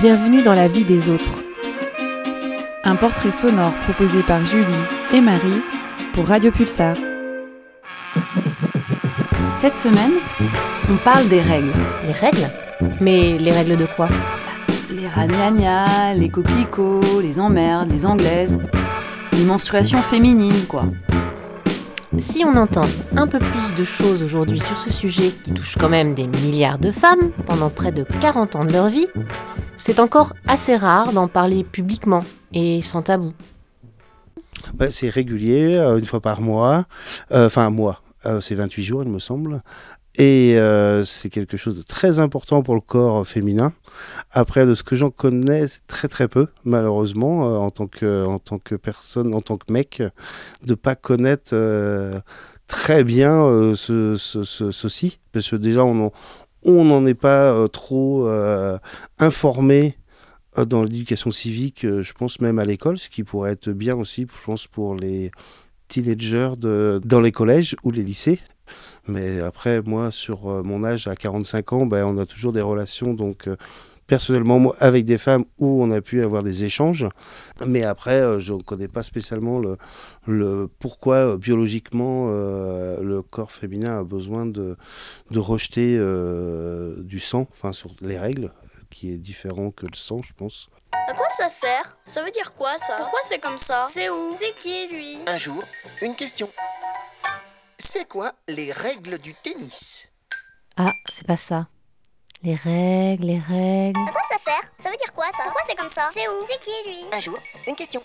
Bienvenue dans la vie des autres. Un portrait sonore proposé par Julie et Marie pour Radio Pulsar. Cette semaine, on parle des règles. Les règles? Mais les règles de quoi? Les ragnagnas, les coquelicots, les emmerdes, les anglaises. Les menstruations féminines, quoi. Si on entend un peu plus de choses aujourd'hui sur ce sujet qui touche quand même des milliards de femmes pendant près de 40 ans de leur vie, c'est encore assez rare d'en parler publiquement et sans tabou. C'est régulier, euh, une fois par mois, euh, enfin un mois, euh, c'est 28 jours il me semble. Et c'est quelque chose de très important pour le corps féminin. Après, de ce que j'en connais, très très peu, malheureusement, en, tant que, en tant que personne, en tant que mec, de pas connaître très bien ce, ceci. Parce que déjà, on n'en est pas trop informé dans l'éducation civique, je pense même à l'école, ce qui pourrait être bien aussi, je pense, pour les teenagers dans les collèges ou les lycées. Mais après, moi, sur euh, mon âge, à 45 ans, ben, on a toujours des relations, donc euh, personnellement, moi, avec des femmes où on a pu avoir des échanges. Mais après, euh, je ne connais pas spécialement le, le pourquoi biologiquement le corps féminin a besoin de, de rejeter du sang, enfin sur les règles, qui est différent que le sang, je pense. À quoi ça sert? Ça veut dire quoi ça? Pourquoi c'est comme ça? C'est où? C'est qui lui? Un jour, une question. C'est quoi les règles du tennis? Ah, c'est pas ça. Les règles, les règles. À quoi ça sert? Ça veut dire quoi ça? Pourquoi c'est comme ça? C'est où? C'est qui lui? Un jour, une question.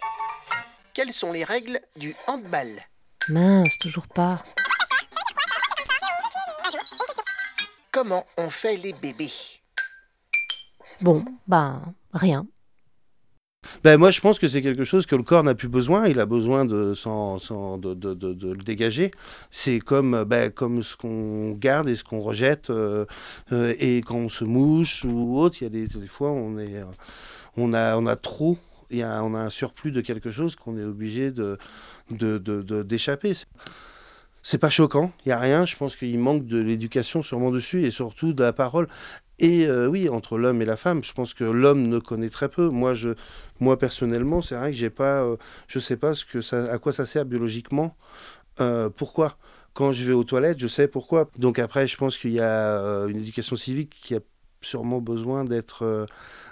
Quelles sont les règles du handball? Mince, toujours pas. Comment on fait les bébés? Bon, ben, rien. Ben moi, je pense que c'est quelque chose que le corps n'a plus besoin. Il a besoin de, de, de, de, le dégager. C'est comme, ben, comme ce qu'on garde et ce qu'on rejette. Euh, euh, et quand on se mouche ou autre, il y a des, des fois, on, est, on, a, on a trop. Y a, on a un surplus de quelque chose qu'on est obligé de, d'échapper. C'est pas choquant, il n'y a rien. Je pense qu'il manque de l'éducation sûrement dessus et surtout de la parole. Et euh, oui, entre l'homme et la femme, je pense que l'homme ne connaît très peu. Moi, je, moi personnellement, c'est vrai que j'ai pas, euh, je sais pas ce que ça, à quoi ça sert biologiquement. Euh, pourquoi? Quand je vais aux toilettes, je sais pourquoi. Donc après, je pense qu'il y a une éducation civique qui a sûrement besoin d'être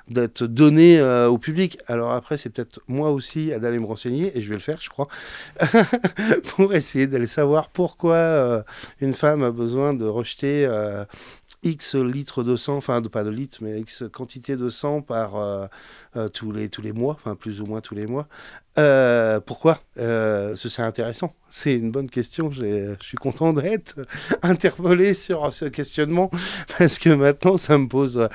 d'être donnée au public. Alors après, c'est peut-être moi aussi d'aller me renseigner, et je vais le faire, je crois, pour essayer d'aller savoir pourquoi une femme a besoin de rejeter X litres de sang, enfin pas de litres, mais X quantité de sang par euh, euh, tous, les, tous les mois, enfin plus ou moins tous les mois. Euh, pourquoi? C'est intéressant. C'est une bonne question. Je suis content d'être interpellé sur ce questionnement parce que maintenant ça me pose.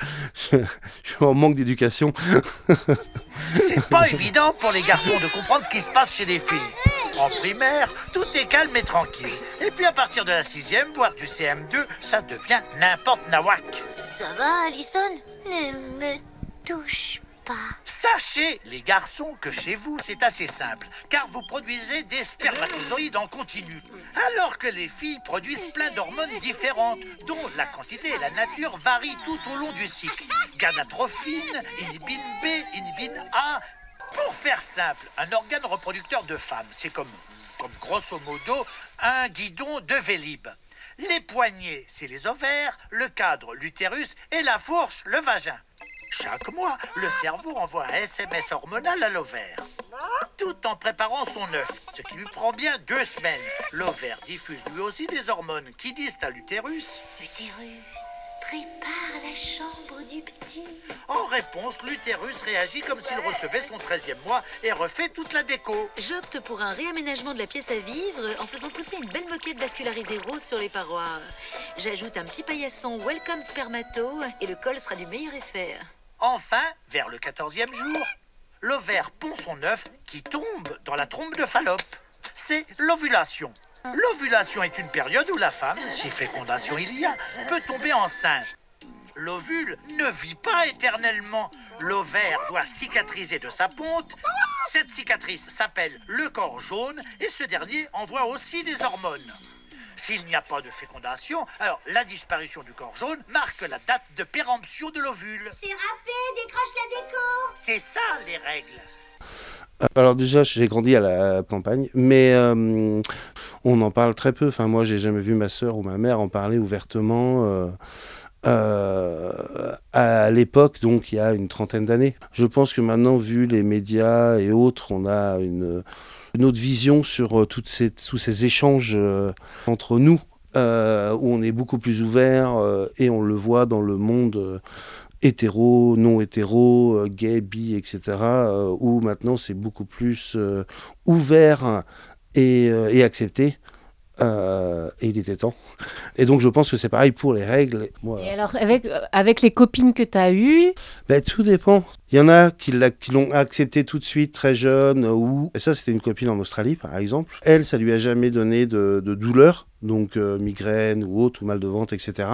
Je, je suis en manque d'éducation. C'est pas évident pour les garçons de comprendre ce qui se passe chez les filles. En primaire, tout est calme et tranquille. Et puis à partir de la sixième, voire du CM2, ça devient n'importe nawak. Ça va, Alison? Ne me touche pas. Sachez, les garçons, que chez vous, c'est assez simple, car vous produisez des spermatozoïdes en continu, alors que les filles produisent plein d'hormones différentes, dont la quantité et la nature varient tout au long du cycle. Ganatrophine, inhibine B, inhibine A, pour faire simple, un organe reproducteur de femme, c'est comme, comme grosso modo un guidon de Vélib. Les poignets, c'est les ovaires, le cadre, l'utérus et la fourche, le vagin. Chaque mois, le cerveau envoie un SMS hormonal à l'ovaire, tout en préparant son œuf, ce qui lui prend bien deux semaines. L'ovaire diffuse lui aussi des hormones qui disent à l'utérus Utérus, prépare la chambre du petit. En réponse, l'utérus réagit comme s'il recevait son 13e mois et refait toute la déco. J'opte pour un réaménagement de la pièce à vivre en faisant pousser une belle moquette vascularisée rose sur les parois. J'ajoute un petit paillasson Welcome Spermato et le col sera du meilleur effet. Enfin, vers le 14e jour, l'ovaire pond son œuf qui tombe dans la trompe de Fallope. C'est l'ovulation. L'ovulation est une période où la femme, si fécondation il y a, peut tomber enceinte. L'ovule ne vit pas éternellement. L'ovaire doit cicatriser de sa ponte. Cette cicatrice s'appelle le corps jaune et ce dernier envoie aussi des hormones. S'il n'y a pas de fécondation, alors la disparition du corps jaune marque la date de péremption de l'ovule. C'est râpé, décroche la déco C'est ça les règles. Alors déjà, j'ai grandi à la campagne, mais euh, on en parle très peu. Enfin, moi, j'ai jamais vu ma sœur ou ma mère en parler ouvertement. euh, euh, à l'époque, donc il y a une trentaine d'années. Je pense que maintenant, vu les médias et autres, on a une, une autre vision sur euh, toutes ces, tous ces échanges euh, entre nous, euh, où on est beaucoup plus ouvert et on le voit dans le monde hétéro, non hétéro, gay, bi, etc. où maintenant c'est beaucoup plus ouvert et accepté. Euh, et il était temps. Et donc je pense que c'est pareil pour les règles. Et alors, avec, avec les copines que tu as eues, ben, tout dépend. Il y en a qui l'ont accepté tout de suite, très jeune, ou... Et ça, c'était une copine en Australie, par exemple. Elle, ça lui a jamais donné de, de douleur, donc euh, migraine ou autre, ou mal de ventre, etc.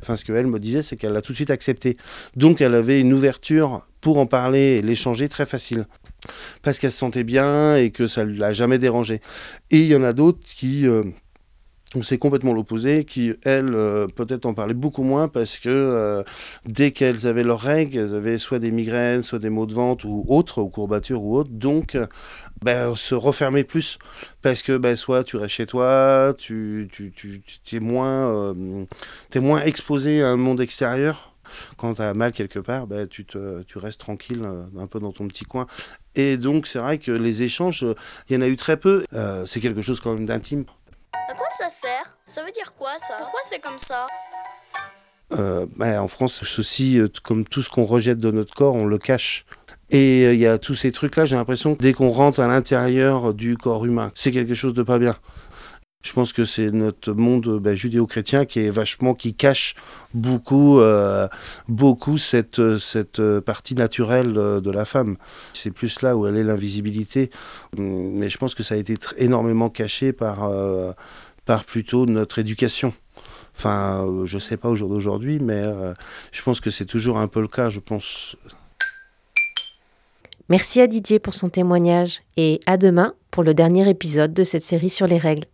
Enfin, ce qu'elle me disait, c'est qu'elle l'a tout de suite accepté. Donc, elle avait une ouverture pour en parler et l'échanger très facile. Parce qu'elle se sentait bien et que ça ne l'a jamais dérangé. Et il y en a d'autres qui... euh, c'est complètement l'opposé, qui, elles, euh, peut-être en parlaient beaucoup moins parce que euh, dès qu'elles avaient leurs règles, elles avaient soit des migraines, soit des maux de ventre ou autres, ou courbatures ou autres, donc ben, se refermer plus parce que ben, soit tu restes chez toi, tu, tu, tu, tu es, moins, euh, moins exposé à un monde extérieur. Quand tu as mal quelque part, ben, tu, te, tu restes tranquille euh, un peu dans ton petit coin. Et donc c'est vrai que les échanges, il y en a eu très peu. Euh, c'est quelque chose quand même d'intime. À quoi ça sert? Ça veut dire quoi ça? Pourquoi c'est comme ça? Euh, ben, en France, ceci, euh, comme tout ce qu'on rejette de notre corps, on le cache. Et euh, il y a tous ces trucs-là, j'ai l'impression que dès qu'on rentre à l'intérieur du corps humain, c'est quelque chose de pas bien. Je pense que c'est notre monde euh, ben, judéo-chrétien qui est vachement, qui cache beaucoup, euh, beaucoup cette, euh, cette partie naturelle de la femme. C'est plus là où elle est l'invisibilité. Hum, Mais je pense que ça a été énormément caché par, par plutôt notre éducation. Enfin, je sais pas au jour d'aujourd'hui, mais je pense que c'est toujours un peu le cas, je pense. merci à Didier pour son témoignage et à demain pour le dernier épisode de cette série sur les règles.